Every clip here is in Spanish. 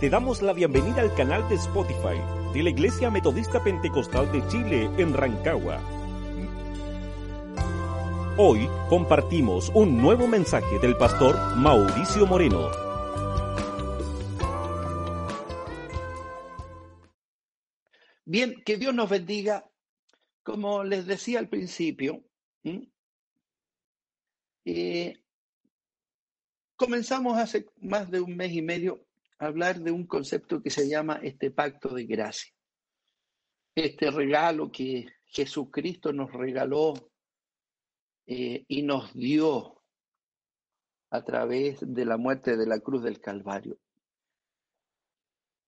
Te damos la bienvenida al canal de Spotify de la Iglesia Metodista Pentecostal de Chile en Rancagua. Hoy compartimos un nuevo mensaje del pastor Mauricio Moreno. Bien, que Dios nos bendiga. Como les decía al principio, eh, comenzamos hace más de un mes y medio hablar de un concepto que se llama este pacto de gracia. Este regalo que Jesucristo nos regaló eh, y nos dio a través de la muerte de la cruz del Calvario.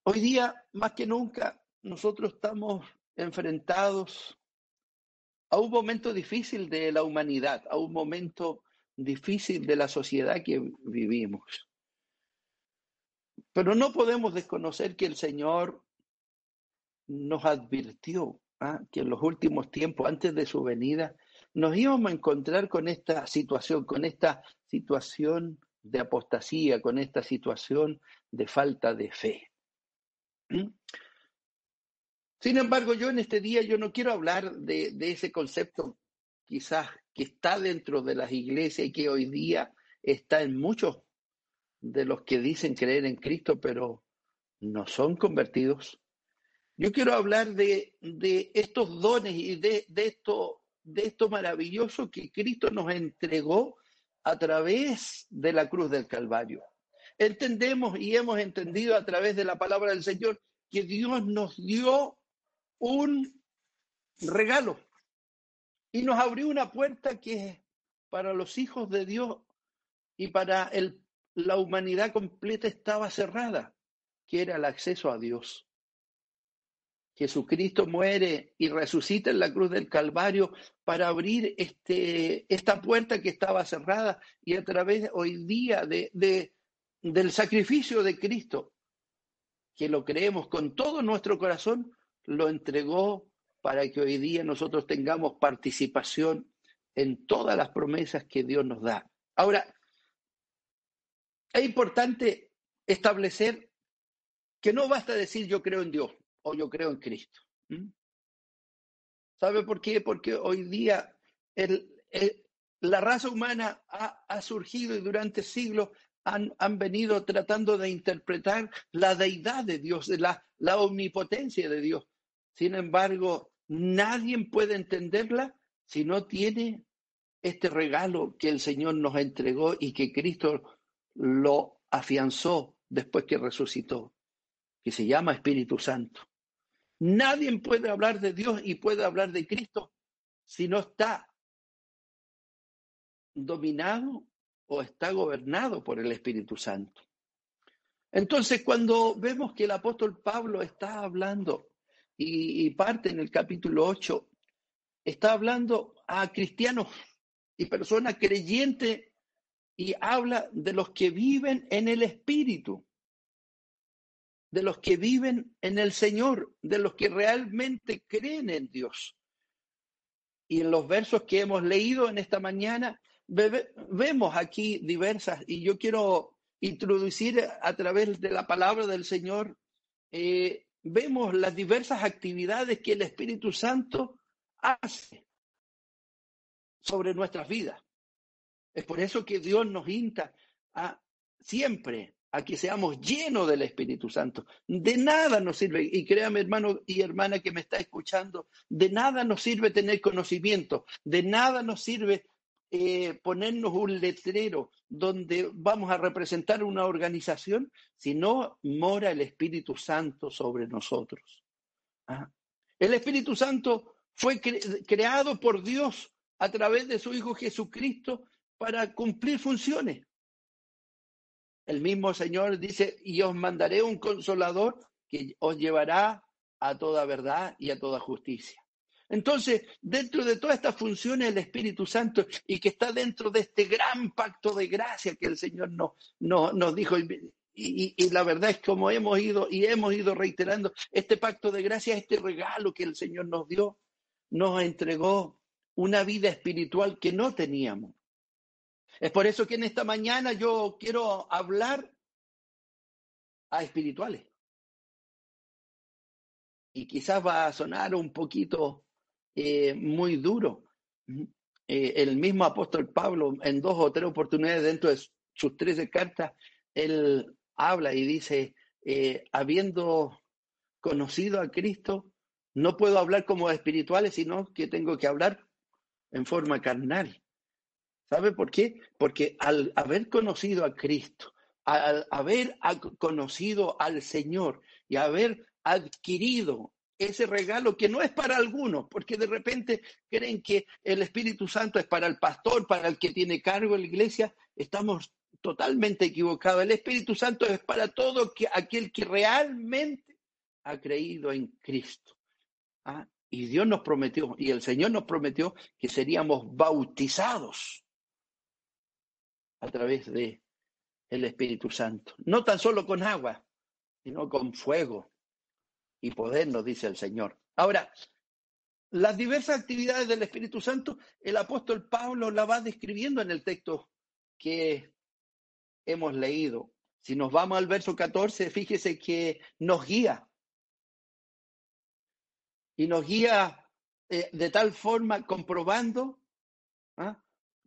Hoy día, más que nunca, nosotros estamos enfrentados a un momento difícil de la humanidad, a un momento difícil de la sociedad que vivimos. Pero no podemos desconocer que el Señor nos advirtió ¿ah? que en los últimos tiempos, antes de su venida, nos íbamos a encontrar con esta situación, con esta situación de apostasía, con esta situación de falta de fe. ¿Mm? Sin embargo, yo en este día yo no quiero hablar de, de ese concepto quizás que está dentro de las iglesias y que hoy día está en muchos de los que dicen creer en Cristo, pero no son convertidos. Yo quiero hablar de, de estos dones y de, de, esto, de esto maravilloso que Cristo nos entregó a través de la cruz del Calvario. Entendemos y hemos entendido a través de la palabra del Señor que Dios nos dio un regalo y nos abrió una puerta que para los hijos de Dios y para el la humanidad completa estaba cerrada, que era el acceso a Dios. Jesucristo muere y resucita en la cruz del Calvario para abrir este, esta puerta que estaba cerrada y a través hoy día de, de, del sacrificio de Cristo, que lo creemos con todo nuestro corazón, lo entregó para que hoy día nosotros tengamos participación en todas las promesas que Dios nos da. Ahora, es importante establecer que no basta decir yo creo en Dios o yo creo en Cristo. ¿Sabe por qué? Porque hoy día la raza humana ha, ha, surgido y durante siglos han, han, venido tratando de interpretar la deidad de Dios, la, la omnipotencia de Dios. Sin embargo, nadie puede entenderla si no tiene este regalo que el Señor nos entregó y que Cristo lo afianzó después que resucitó, que se llama Espíritu Santo. Nadie puede hablar de Dios y puede hablar de Cristo si no está dominado o está gobernado por el Espíritu Santo. Entonces, cuando vemos que el apóstol Pablo está hablando y, parte en el capítulo 8, está hablando a cristianos y personas creyentes y habla de los que viven en el Espíritu, de los que viven en el Señor, de los que realmente creen en Dios. Y en los versos que hemos leído en esta mañana, vemos aquí diversas, y yo quiero introducir a través de la palabra del Señor, eh, vemos las diversas actividades que el Espíritu Santo hace sobre nuestras vidas. Es por eso que Dios nos insta a siempre a que seamos llenos del Espíritu Santo. De nada nos sirve, y créame hermano y hermana que me está escuchando, de nada nos sirve tener conocimiento, de nada nos sirve eh, ponernos un letrero donde vamos a representar una organización si no mora el Espíritu Santo sobre nosotros. ¿Ah? El Espíritu Santo fue cre creado por Dios a través de su Hijo Jesucristo para cumplir funciones. El mismo Señor dice, y os mandaré un consolador que os llevará a toda verdad y a toda justicia. Entonces, dentro de todas estas funciones el Espíritu Santo y que está dentro de este gran pacto de gracia que el Señor nos, nos dijo, y, la verdad es como hemos ido y hemos ido reiterando, este pacto de gracia, este regalo que el Señor nos dio, nos entregó una vida espiritual que no teníamos. Es por eso que en esta mañana yo quiero hablar a espirituales. Y quizás va a sonar un poquito eh, muy duro. Eh, el mismo apóstol Pablo, en dos o tres oportunidades dentro de sus trece cartas, él habla y dice, eh, habiendo conocido a Cristo, no puedo hablar como espirituales, sino que tengo que hablar en forma carnal. ¿Sabe por qué? Porque al haber conocido a Cristo, al haber conocido al Señor y haber adquirido ese regalo que no es para algunos, porque de repente creen que el Espíritu Santo es para el pastor, para el que tiene cargo en la iglesia, estamos totalmente equivocados. El Espíritu Santo es para todo aquel que realmente ha creído en Cristo. ¿ah? Y Dios nos prometió, y el Señor nos prometió que seríamos bautizados a través de el Espíritu Santo. No tan solo con agua, sino con fuego y poder, nos dice el Señor. Ahora, las diversas actividades del Espíritu Santo, el apóstol Pablo la va describiendo en el texto que hemos leído. Si nos vamos al verso 14, fíjese que nos guía. Y nos guía eh, de tal forma comprobando ¿ah?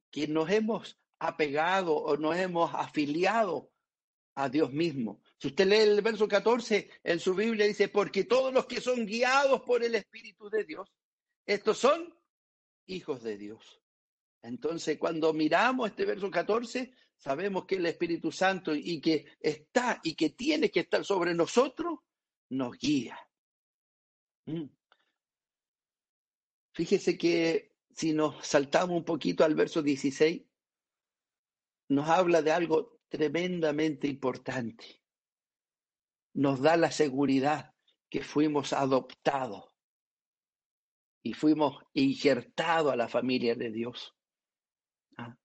que nos hemos apegado o nos hemos afiliado a Dios mismo. Si usted lee el verso 14 en su Biblia, dice, porque todos los que son guiados por el Espíritu de Dios, estos son hijos de Dios. Entonces, cuando miramos este verso 14, sabemos que el Espíritu Santo y que está y que tiene que estar sobre nosotros, nos guía. Mm. Fíjese que si nos saltamos un poquito al verso 16, nos habla de algo tremendamente importante nos da la seguridad que fuimos adoptados y fuimos injertados a la familia de Dios. ¿Ah?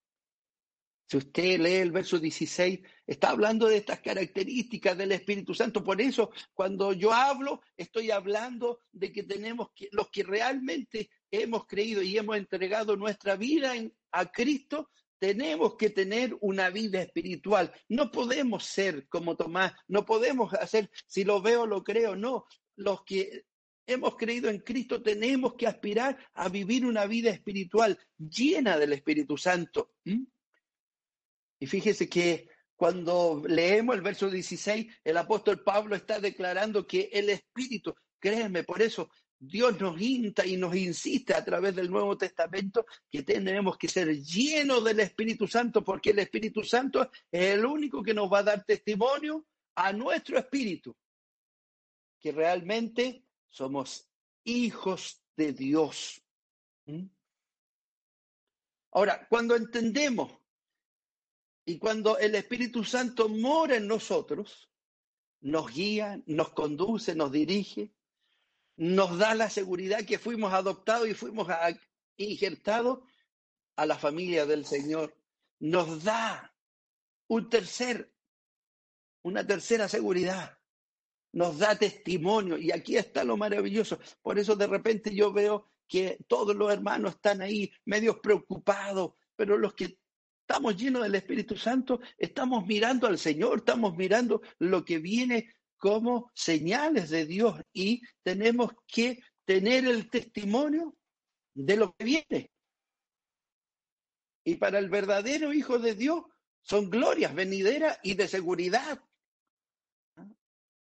Si usted lee el verso 16, está hablando de estas características del Espíritu Santo. Por eso, cuando yo hablo, estoy hablando de que tenemos que, los que realmente hemos creído y hemos entregado nuestra vida a Cristo, tenemos que tener una vida espiritual. No podemos ser como Tomás, no podemos hacer, si lo veo, lo creo, no. Los que hemos creído en Cristo tenemos que aspirar a vivir una vida espiritual llena del Espíritu Santo. Y fíjese que cuando leemos el verso 16, el apóstol Pablo está declarando que el Espíritu, créanme, por eso Dios nos insta y nos insiste a través del Nuevo Testamento que tenemos que ser llenos del Espíritu Santo porque el Espíritu Santo es el único que nos va a dar testimonio a nuestro espíritu que realmente somos hijos de Dios. ¿Mm? Ahora, cuando entendemos y cuando el Espíritu Santo mora en nosotros, nos guía, nos conduce, nos dirige, nos da la seguridad que fuimos adoptados y fuimos injertados a la familia del Señor. Nos da un tercer, una tercera seguridad. Nos da testimonio. Y aquí está lo maravilloso. Por eso de repente yo veo que todos los hermanos están ahí medios preocupados, pero los que estamos llenos del Espíritu Santo, estamos mirando al Señor, estamos mirando lo que viene como señales de Dios y tenemos que tener el testimonio de lo que viene. Y para el verdadero Hijo de Dios son glorias venideras y de seguridad.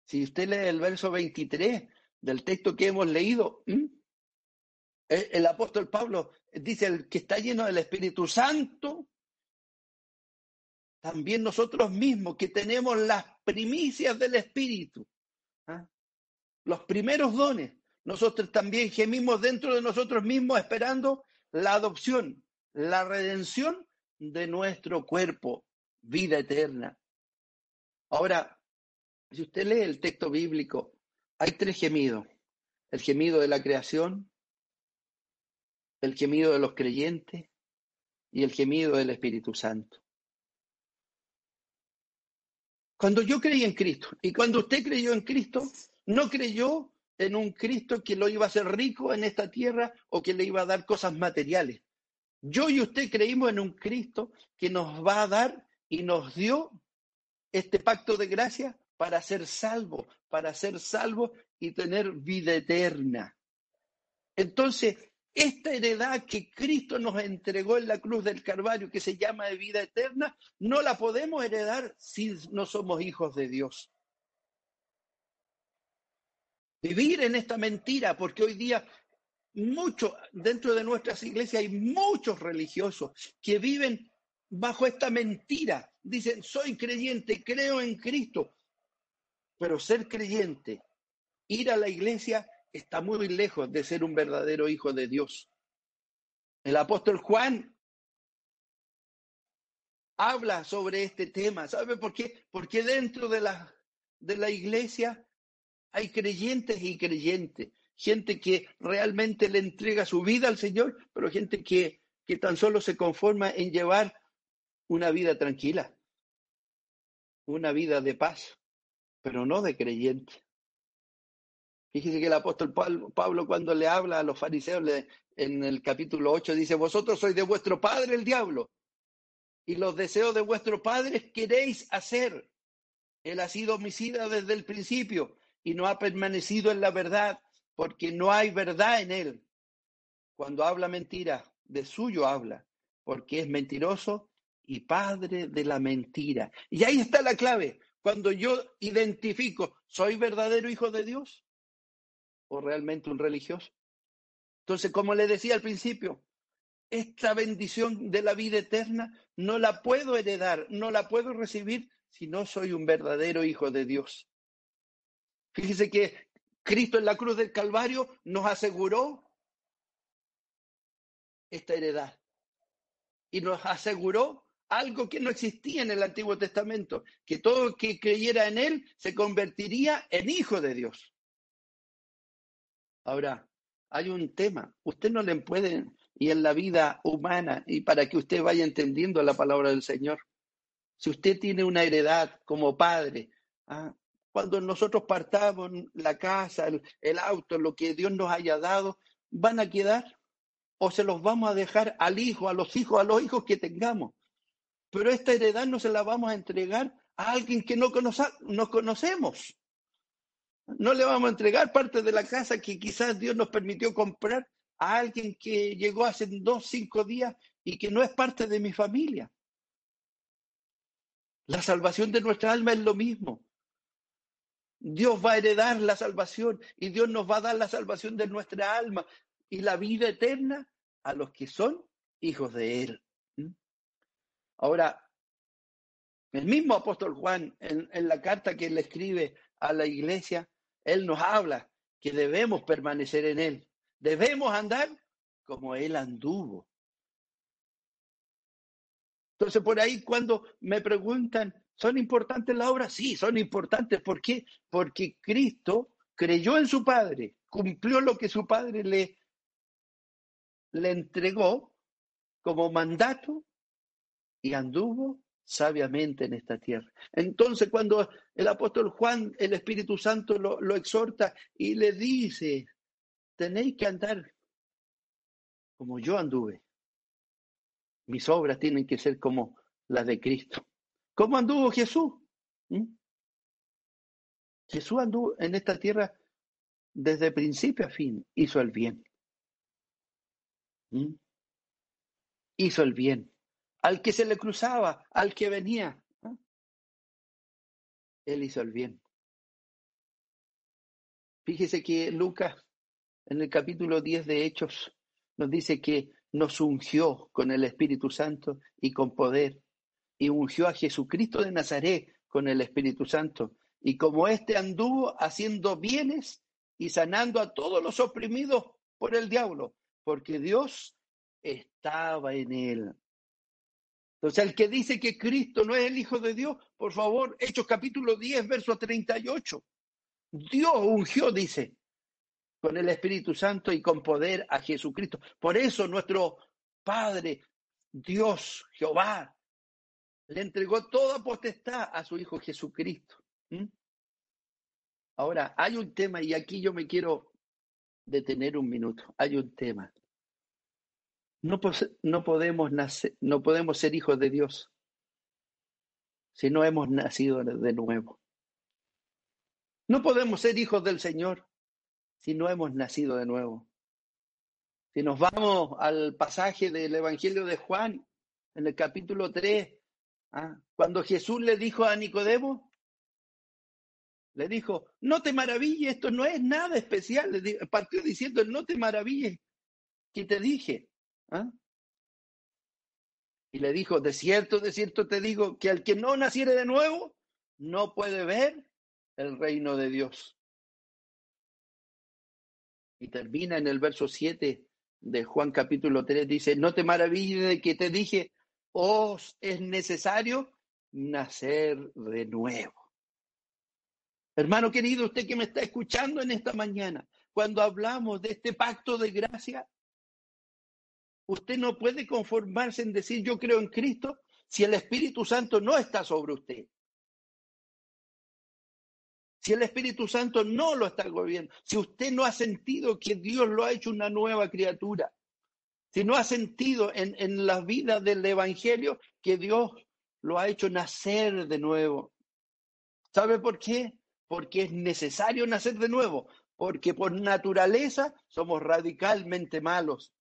Si usted lee el verso 23 del texto que hemos leído, el apóstol Pablo dice, el que está lleno del Espíritu Santo, también nosotros mismos que tenemos las primicias del Espíritu, ¿ah? los primeros dones, nosotros también gemimos dentro de nosotros mismos esperando la adopción, la redención de nuestro cuerpo, vida eterna. Ahora, si usted lee el texto bíblico, hay tres gemidos. El gemido de la creación, el gemido de los creyentes y el gemido del Espíritu Santo. Cuando yo creí en Cristo y cuando usted creyó en Cristo, no creyó en un Cristo que lo iba a hacer rico en esta tierra o que le iba a dar cosas materiales. Yo y usted creímos en un Cristo que nos va a dar y nos dio este pacto de gracia para ser salvo, para ser salvo y tener vida eterna. Entonces, esta heredad que Cristo nos entregó en la cruz del Calvario, que se llama de vida eterna, no la podemos heredar si no somos hijos de Dios. Vivir en esta mentira, porque hoy día mucho dentro de nuestras iglesias hay muchos religiosos que viven bajo esta mentira. Dicen, soy creyente, creo en Cristo, pero ser creyente, ir a la iglesia está muy lejos de ser un verdadero hijo de Dios. El apóstol Juan habla sobre este tema. ¿Sabe por qué? Porque dentro de la, de la iglesia hay creyentes y creyentes, gente que realmente le entrega su vida al Señor, pero gente que, que tan solo se conforma en llevar una vida tranquila, una vida de paz, pero no de creyente. Fíjese que el apóstol Pablo cuando le habla a los fariseos en el capítulo 8 dice, vosotros sois de vuestro padre el diablo y los deseos de vuestro padre queréis hacer. Él ha sido homicida desde el principio y no ha permanecido en la verdad porque no hay verdad en él. Cuando habla mentira, de suyo habla, porque es mentiroso y padre de la mentira. Y ahí está la clave. Cuando yo identifico, ¿soy verdadero hijo de Dios? ¿O realmente un religioso? Entonces, como le decía al principio, esta bendición de la vida eterna no la puedo heredar, no la puedo recibir si no soy un verdadero hijo de Dios. Fíjese que Cristo en la cruz del Calvario nos aseguró esta heredad y nos aseguró algo que no existía en el Antiguo Testamento, que todo que creyera en Él se convertiría en hijo de Dios. Ahora, hay un tema, usted no le puede, y en la vida humana, y para que usted vaya entendiendo la palabra del Señor, si usted tiene una heredad como padre, ah, cuando nosotros partamos la casa, el, auto, lo que Dios nos haya dado, van a quedar o se los vamos a dejar al hijo, a los hijos, a los hijos que tengamos. Pero esta heredad no se la vamos a entregar a alguien que no, no conocemos. No le vamos a entregar parte de la casa que quizás Dios nos permitió comprar a alguien que llegó hace dos, cinco días y que no es parte de mi familia. La salvación de nuestra alma es lo mismo. Dios va a heredar la salvación y Dios nos va a dar la salvación de nuestra alma y la vida eterna a los que son hijos de Él. ¿Mm? Ahora, el mismo apóstol Juan, en, en la carta que le escribe a la iglesia, él nos habla que debemos permanecer en Él, debemos andar como Él anduvo. Entonces, por ahí cuando me preguntan, ¿Son importantes las obras? Sí, son importantes. ¿Por qué? Porque Cristo creyó en su Padre, cumplió lo que su Padre le, le entregó como mandato y anduvo sabiamente en esta tierra. Entonces, cuando el apóstol Juan, el Espíritu Santo, lo, lo exhorta y le dice, tenéis que andar como yo anduve. Mis obras tienen que ser como las de Cristo. ¿Cómo anduvo Jesús? ¿Mm? Jesús anduvo en esta tierra desde principio a fin, hizo el bien. ¿Mm? Hizo el bien. Al que se le cruzaba, al que venía, él hizo el bien. Fíjese que Lucas, en el capítulo 10 de Hechos, nos dice que nos ungió con el Espíritu Santo y con poder y ungió a Jesucristo de Nazaret con el Espíritu Santo. Y como éste anduvo haciendo bienes y sanando a todos los oprimidos por el diablo, porque Dios estaba en él. Entonces, el que dice que Cristo no es el Hijo de Dios, por favor, Hechos capítulo 10, verso 38. Dios ungió, dice, con el Espíritu Santo y con poder a Jesucristo. Por eso nuestro Padre, Dios, Jehová, le entregó toda potestad a su Hijo Jesucristo. Ahora, hay un tema y aquí yo me quiero detener un minuto. Hay un tema. No, no, podemos no podemos ser hijos de Dios si no hemos nacido de nuevo. No podemos ser hijos del Señor si no hemos nacido de nuevo. Si nos vamos al pasaje del Evangelio de Juan, en el capítulo 3, ¿ah? cuando Jesús le dijo a Nicodemo, le dijo, no te maravilles, esto no es nada especial. Partió diciendo, no te maravilles, que te dije. ¿Ah? Y le dijo, de cierto, de cierto te digo, que al que no naciere de nuevo, no puede ver el reino de Dios. Y termina en el verso 7 de Juan capítulo 3, dice, no te maravilles de que te dije, os es necesario nacer de nuevo. Hermano querido, usted que me está escuchando en esta mañana, cuando hablamos de este pacto de gracia, usted no puede conformarse en decir yo creo en Cristo si el Espíritu Santo no está sobre usted. Si el Espíritu Santo no lo está gobernando, si usted no ha sentido que Dios lo ha hecho una nueva criatura, si no ha sentido en, en la vida del Evangelio que Dios lo ha hecho nacer de nuevo. ¿Sabe por qué? porque es necesario nacer de nuevo, porque por naturaleza somos radicalmente malos,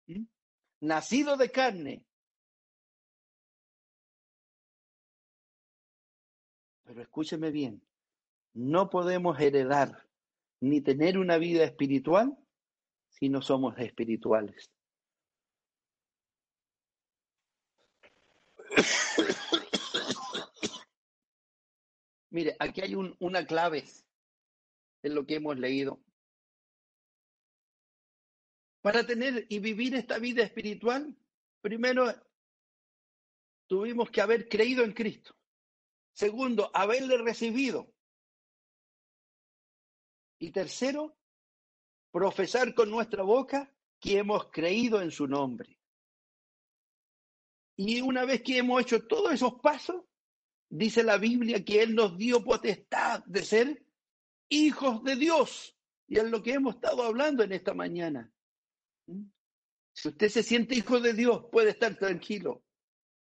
nacidos de carne. Pero escúcheme bien, no podemos heredar ni tener una vida espiritual si no somos espirituales. Mire, aquí hay una clave en lo que hemos leído. Para tener y vivir esta vida espiritual, primero tuvimos que haber creído en Cristo. Segundo, haberle recibido. Y tercero, profesar con nuestra boca que hemos creído en su nombre. Y una vez que hemos hecho todos esos pasos, dice la Biblia que Él nos dio potestad de ser hijos de Dios. Y es lo que hemos estado hablando en esta mañana. Si usted se siente hijo de Dios, puede estar tranquilo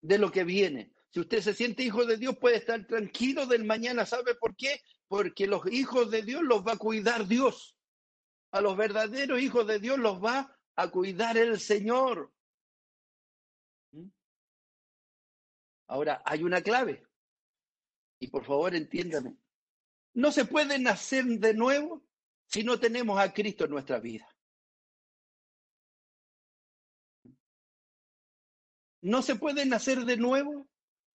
de lo que viene. Si usted se siente hijo de Dios, puede estar tranquilo del mañana. ¿Sabe por qué? Porque los hijos de Dios los va a cuidar Dios. A los verdaderos hijos de Dios los va a cuidar el Señor. ¿Mm? Ahora, hay una clave. Y por favor entiéndame, no se puede nacer de nuevo si no tenemos a Cristo en nuestra vida. No se puede nacer de nuevo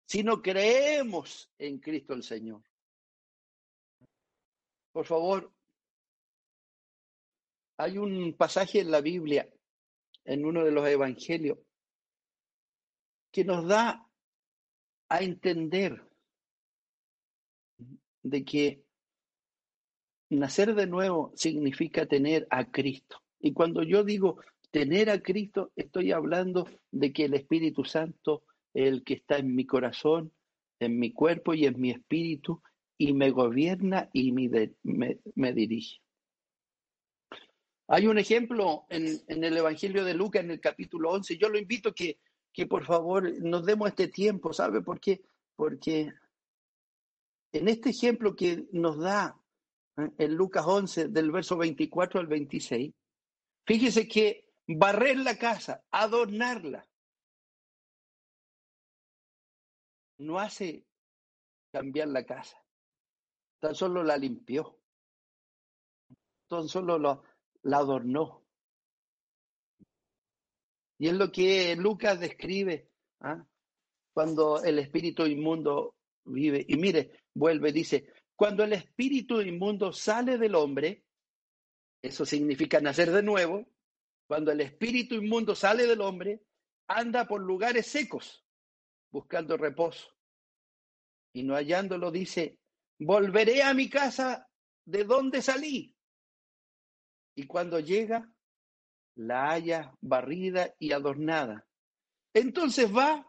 si no creemos en Cristo el Señor. Por favor, hay un pasaje en la Biblia, en uno de los evangelios, que nos da a entender de que nacer de nuevo significa tener a Cristo. Y cuando yo digo tener a Cristo, estoy hablando de que el Espíritu Santo el que está en mi corazón, en mi cuerpo y en mi espíritu, y me gobierna y me, dirige. Hay un ejemplo en, en, el Evangelio de Lucas, en el capítulo 11. Yo lo invito que, que por favor nos demos este tiempo, ¿sabe por qué? Porque en este ejemplo que nos da ¿eh? en Lucas 11, del verso 24 al 26, fíjese que barrer la casa, adornarla, no hace cambiar la casa, tan solo la limpió, tan solo la adornó. Y es lo que Lucas describe ¿ah? cuando el espíritu inmundo vive. Y mire, vuelve, dice, cuando el espíritu inmundo sale del hombre, eso significa nacer de nuevo, cuando el espíritu inmundo sale del hombre, anda por lugares secos buscando reposo. Y no hallándolo dice, volveré a mi casa de donde salí. Y cuando llega, la halla barrida y adornada. Entonces va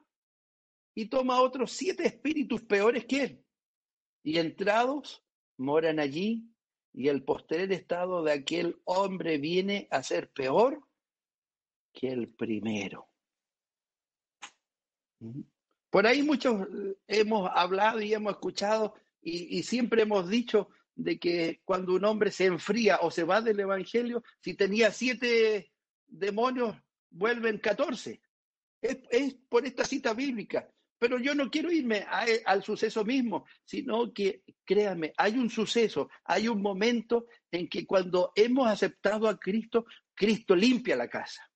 y toma otros siete espíritus peores que él. Y entrados, moran allí, y el postrer estado de aquel hombre viene a ser peor que el primero. Por ahí muchos eh, hemos hablado y hemos escuchado y, siempre hemos dicho de que cuando un hombre se enfría o se va del Evangelio, si tenía siete demonios, vuelven catorce. Es, es por esta cita bíblica. Pero yo no quiero irme a, al suceso mismo, sino que, créanme, hay un suceso, hay un momento en que cuando hemos aceptado a Cristo, Cristo limpia la casa.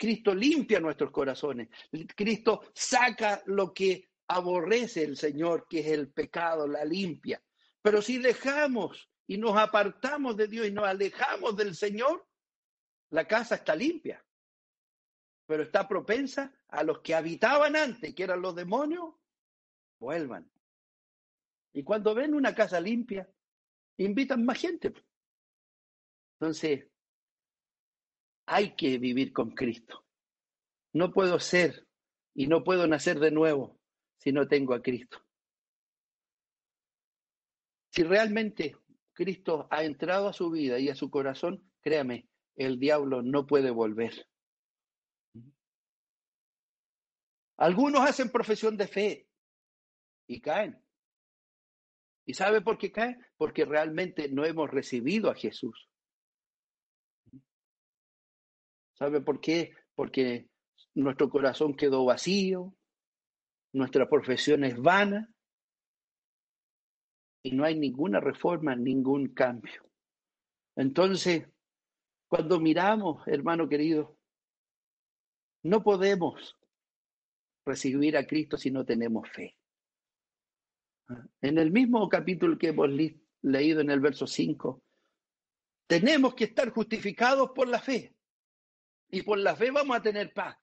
Cristo limpia nuestros corazones. Cristo saca lo que aborrece el Señor, que es el pecado, la limpia. Pero si dejamos y nos apartamos de Dios y nos alejamos del Señor, la casa está limpia, pero está propensa a los que habitaban antes, que eran los demonios, vuelvan. Y cuando ven una casa limpia, invitan más gente. Entonces, hay que vivir con Cristo. No puedo ser y no puedo nacer de nuevo si no tengo a Cristo. Si realmente Cristo ha entrado a su vida y a su corazón, créame, el diablo no puede volver. Algunos hacen profesión de fe y caen. ¿Y sabe por qué caen? Porque realmente no hemos recibido a Jesús. ¿Sabe por qué? Porque nuestro corazón quedó vacío, nuestra profesión es vana y no hay ninguna reforma, ningún cambio. Entonces, cuando miramos, hermano querido, no podemos recibir a Cristo si no tenemos fe. En el mismo capítulo que hemos leído en el verso 5, tenemos que estar justificados por la fe. Y por la fe vamos a tener paz.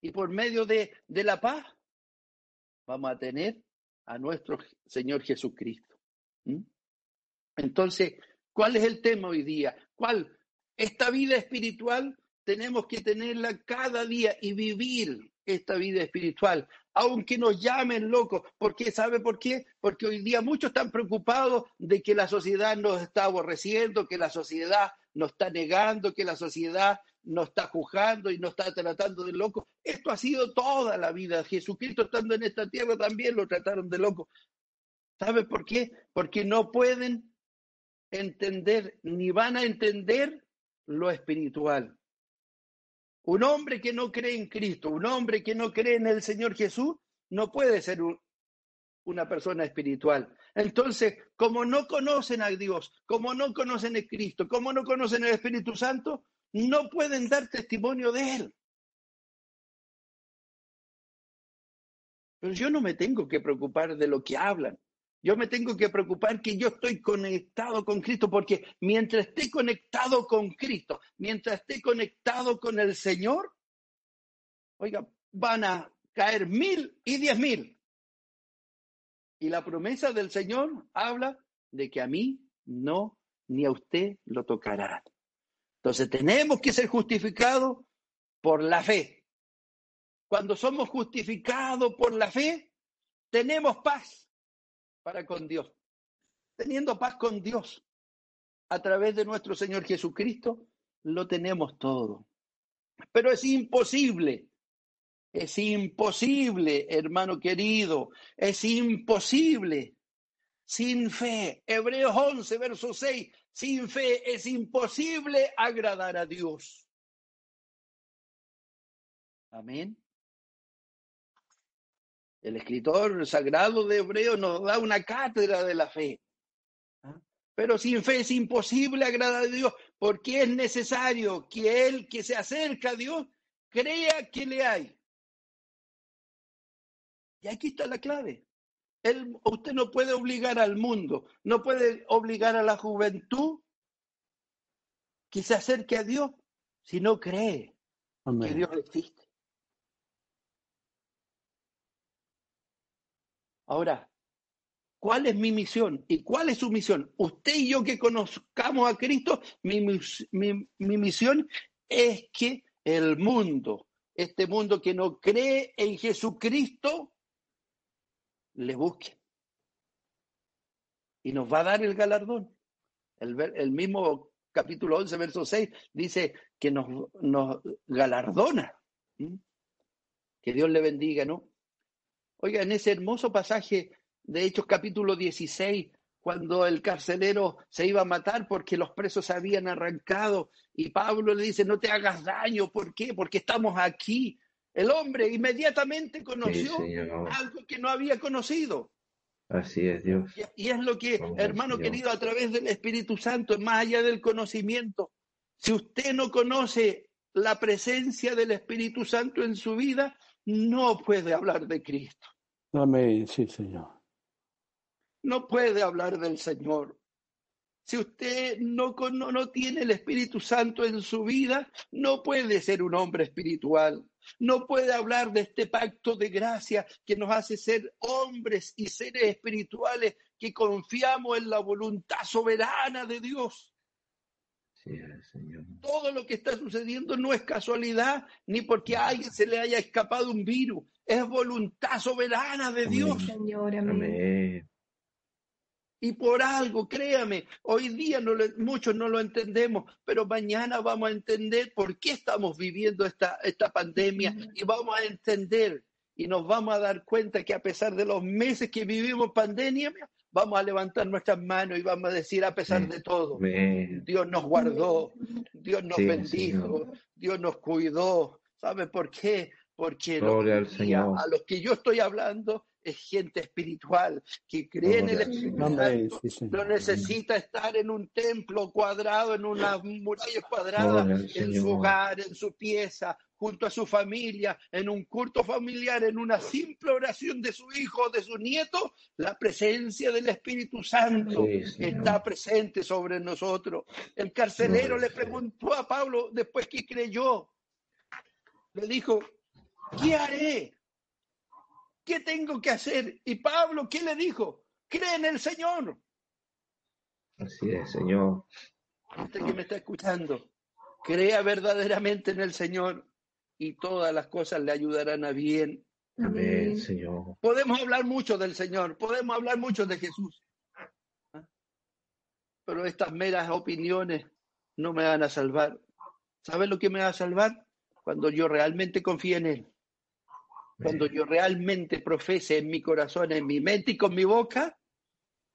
Y por medio de, de la paz vamos a tener a nuestro Señor Jesucristo. Entonces, ¿cuál es el tema hoy día? ¿Cuál? Esta vida espiritual tenemos que tenerla cada día y vivir esta vida espiritual, aunque nos llamen locos. ¿Por qué? ¿Sabe por qué? Porque hoy día muchos están preocupados de que la sociedad nos está aborreciendo, que la sociedad nos está negando, que la sociedad no está juzgando y no está tratando de loco. Esto ha sido toda la vida. Jesucristo estando en esta tierra también lo trataron de loco. ¿Sabe por qué? Porque no pueden entender ni van a entender lo espiritual. Un hombre que no cree en Cristo, un hombre que no cree en el Señor Jesús, no puede ser una persona espiritual. Entonces, como no conocen a Dios, como no conocen a Cristo, como no conocen el Espíritu Santo, no pueden dar testimonio de Él. Pero yo no me tengo que preocupar de lo que hablan. Yo me tengo que preocupar que yo estoy conectado con Cristo, porque mientras esté conectado con Cristo, mientras esté conectado con el Señor, oiga, van a caer mil y diez mil. Y la promesa del Señor habla de que a mí no, ni a usted lo tocará. Entonces tenemos que ser justificados por la fe. Cuando somos justificados por la fe, tenemos paz para con Dios. Teniendo paz con Dios a través de nuestro Señor Jesucristo, lo tenemos todo. Pero es imposible, es imposible, hermano querido, es imposible. Sin fe, Hebreos 11, verso 6, sin fe es imposible agradar a Dios. Amén. El escritor sagrado de Hebreo nos da una cátedra de la fe. ¿Ah? Pero sin fe es imposible agradar a Dios porque es necesario que el que se acerca a Dios crea que le hay. Y aquí está la clave usted no puede obligar al mundo, no puede obligar a la juventud que se acerque a Dios si no cree que Dios existe. Ahora, ¿cuál es mi misión? ¿Y cuál es su misión? Usted y yo que conozcamos a Cristo, mi, mi, mi misión es que el mundo, este mundo que no cree en Jesucristo, le busque. Y nos va a dar el galardón. El, el mismo capítulo 11, verso 6, dice que nos, nos galardona. Que Dios le bendiga, ¿no? Oiga, en ese hermoso pasaje de Hechos capítulo 16, cuando el carcelero se iba a matar porque los presos se habían arrancado y Pablo le dice, no te hagas daño, ¿por qué? Porque estamos aquí. El hombre inmediatamente conoció algo que no había conocido. Así es, Dios. Y, es lo que, hermano querido, a través del Espíritu Santo, más allá del conocimiento, si usted no conoce la presencia del Espíritu Santo en su vida, no puede hablar de Cristo. Amén, sí, Señor. No puede hablar del Señor. Si usted no, no, no, tiene el Espíritu Santo en su vida, no puede ser un hombre espiritual. No puede hablar de este pacto de gracia que nos hace ser hombres y seres espirituales que confiamos en la voluntad soberana de Dios. Sí, señor. Todo lo que está sucediendo no es casualidad ni porque a alguien se le haya escapado un virus. Es voluntad soberana de Dios. Señor, amén. Y por algo, créame, hoy día no muchos no lo entendemos, pero mañana vamos a entender por qué estamos viviendo esta, esta pandemia y vamos a entender y nos vamos a dar cuenta que a pesar de los meses que vivimos pandemia, vamos a levantar nuestras manos y vamos a decir a pesar de todo, Dios nos guardó, Dios nos bendijo, Dios nos cuidó. ¿Sabe por qué? Porque a los que yo estoy hablando es gente espiritual que cree en el Espíritu no necesita estar en un templo cuadrado, en una muralla cuadrada, en su hogar, en su pieza, junto a su familia, en un culto familiar, en una simple oración de su hijo o de su nieto, la presencia del Espíritu Santo está presente sobre nosotros. El carcelero le preguntó a Pablo después que creyó, le dijo, ¿qué haré? ¿Qué tengo que hacer? Y Pablo, ¿qué le dijo? Cree en el Señor. Así es, Señor. Usted que me está escuchando, crea verdaderamente en el Señor y todas las cosas le ayudarán a bien. Amén, Señor. Podemos hablar mucho del Señor, podemos hablar mucho de Jesús. ¿ah? Pero estas meras opiniones no me van a salvar. ¿Sabes lo que me va a salvar? Cuando yo realmente confíe en Él cuando yo realmente profese en mi corazón, en mi mente y con mi boca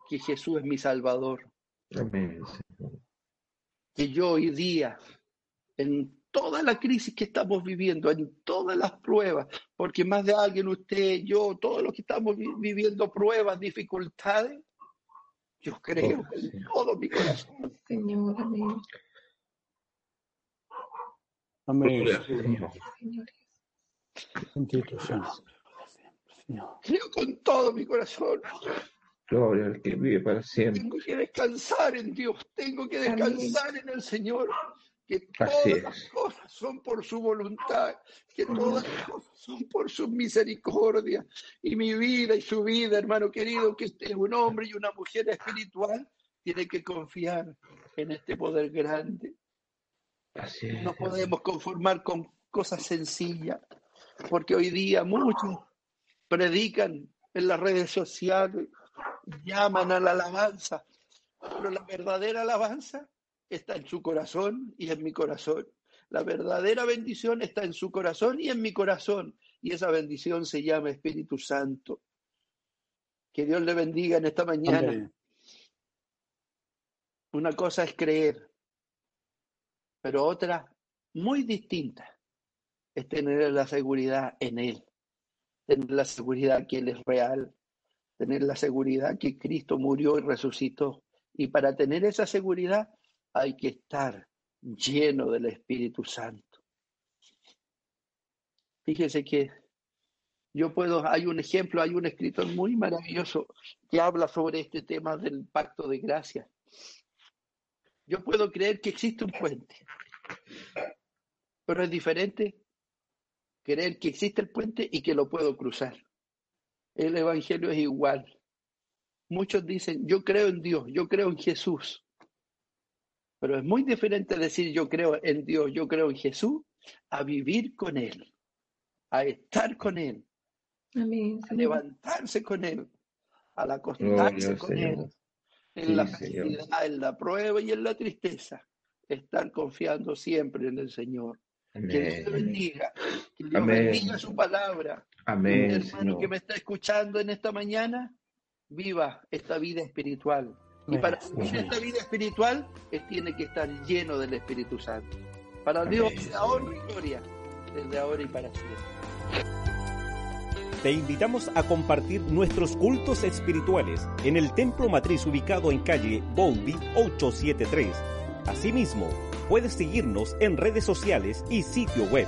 que Jesús es mi Salvador. Amén. Que yo hoy día, en toda la crisis que estamos viviendo, en todas las pruebas, porque más de alguien, usted, yo, todos los que estamos viviendo pruebas, dificultades, yo creo oh, en todo mi corazón. Señor, amén. Amén. Creo con todo mi corazón. Gloria al que vive para siempre. Tengo que descansar en Dios, tengo que descansar en el Señor. Que todas las cosas son por su voluntad, que todas las cosas son por su misericordia. Y mi vida y su vida, hermano querido, que este es un hombre y una mujer espiritual, tiene que confiar en este poder grande. Así es. No podemos conformar con cosas sencillas porque hoy día muchos predican en las redes sociales, llaman a la alabanza, pero la verdadera alabanza está en su corazón y en mi corazón. La verdadera bendición está en su corazón y en mi corazón. Y esa bendición se llama Espíritu Santo. Que Dios le bendiga en esta mañana. Una cosa es creer, pero otra muy distinta es tener la seguridad en Él, tener la seguridad que Él es real, tener la seguridad que Cristo murió y resucitó. Y para tener esa seguridad hay que estar lleno del Espíritu Santo. Fíjese que yo puedo, hay un ejemplo, hay un escritor muy maravilloso que habla sobre este tema del pacto de gracia. Yo puedo creer que existe un puente, pero es diferente creer que existe el puente y que lo puedo cruzar. el Evangelio es igual. Muchos dicen, yo creo en Dios, yo creo en Jesús. Pero es muy diferente decir yo creo en Dios, yo creo en Jesús, a vivir con Él, a estar con Él, Amén. a levantarse con Él, al acostarse con Él, Señor. en la Sí, Señor. felicidad, en la prueba y en la tristeza. Estar confiando siempre en el Señor. Que Dios te Amén. bendiga, que Dios Amén. bendiga su palabra. Mi Amén, hermano que Señor. me está escuchando en esta mañana, viva esta vida espiritual. Y para vivir Amén. esta vida espiritual, él tiene que estar lleno del Espíritu Santo. Para Amén, Dios, Señor. honra y gloria, desde ahora y para siempre. Te invitamos a compartir nuestros cultos espirituales en el Templo Matriz ubicado en calle Boldy 873. Asimismo, puedes seguirnos en redes sociales y sitio web